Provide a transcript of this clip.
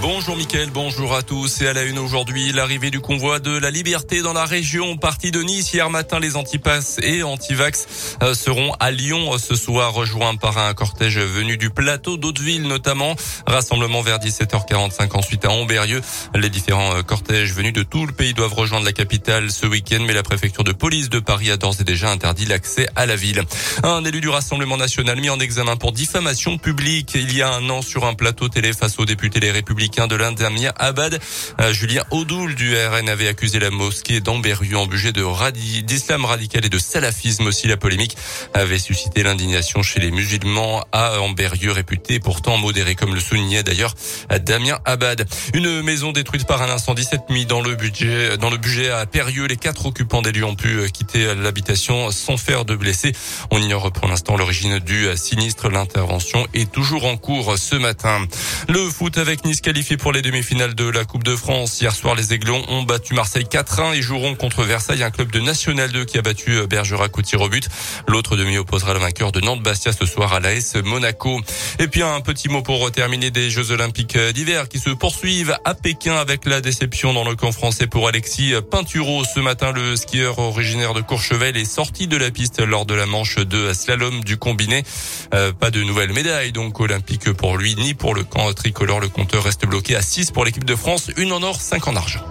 Bonjour Mickaël, bonjour à tous. Et à la une aujourd'hui, l'arrivée du convoi de la liberté dans la région. Parti de Nice hier matin, les antipasses et antivax euh, seront à Lyon ce soir, rejoints par un cortège venu du plateau d'Hauteville notamment. Rassemblement vers 17h45 ensuite à Amberieux. Les différents euh, cortèges venus de tout le pays doivent rejoindre la capitale ce week-end, mais la préfecture de police de Paris a d'ores et déjà interdit l'accès à la ville. Un élu du Rassemblement national mis en examen pour diffamation publique il y a un an sur un plateau télé face aux députés Les Républicains républicain de l'Inde, Damien Abad. Euh, Julien Audoul du RN avait accusé la mosquée d'Amberieu en budget d'islam radical et de salafisme aussi. La polémique avait suscité l'indignation chez les musulmans à Amberieu, réputé pourtant modéré, comme le soulignait d'ailleurs Damien Abad. Une maison détruite par un incendie cette nuit dans le budget, dans le budget à Périeux. Les quatre occupants des lieux ont pu quitter l'habitation sans faire de blessés. On ignore pour l'instant l'origine du sinistre. L'intervention est toujours en cours ce matin. Le foot avec Nice qualifiés pour les demi-finales de la Coupe de France. Hier soir, les Aiglons ont battu Marseille 4-1 et joueront contre Versailles, un club de National 2 qui a battu euh, Bergerac au tir au but. L'autre demi opposera le vainqueur de Nantes-Bastia ce soir à l'AS Monaco. Et puis un petit mot pour terminer des Jeux Olympiques d'hiver qui se poursuivent à Pékin avec la déception dans le camp français pour Alexis Pinturo. Ce matin, le skieur originaire de Courchevel est sorti de la piste lors de la manche de slalom du combiné. Euh, pas de nouvelles médailles donc olympiques pour lui ni pour le camp tricolore. Le compteur reste bloqué à 6 pour l'équipe de France, une en or, 5 en argent.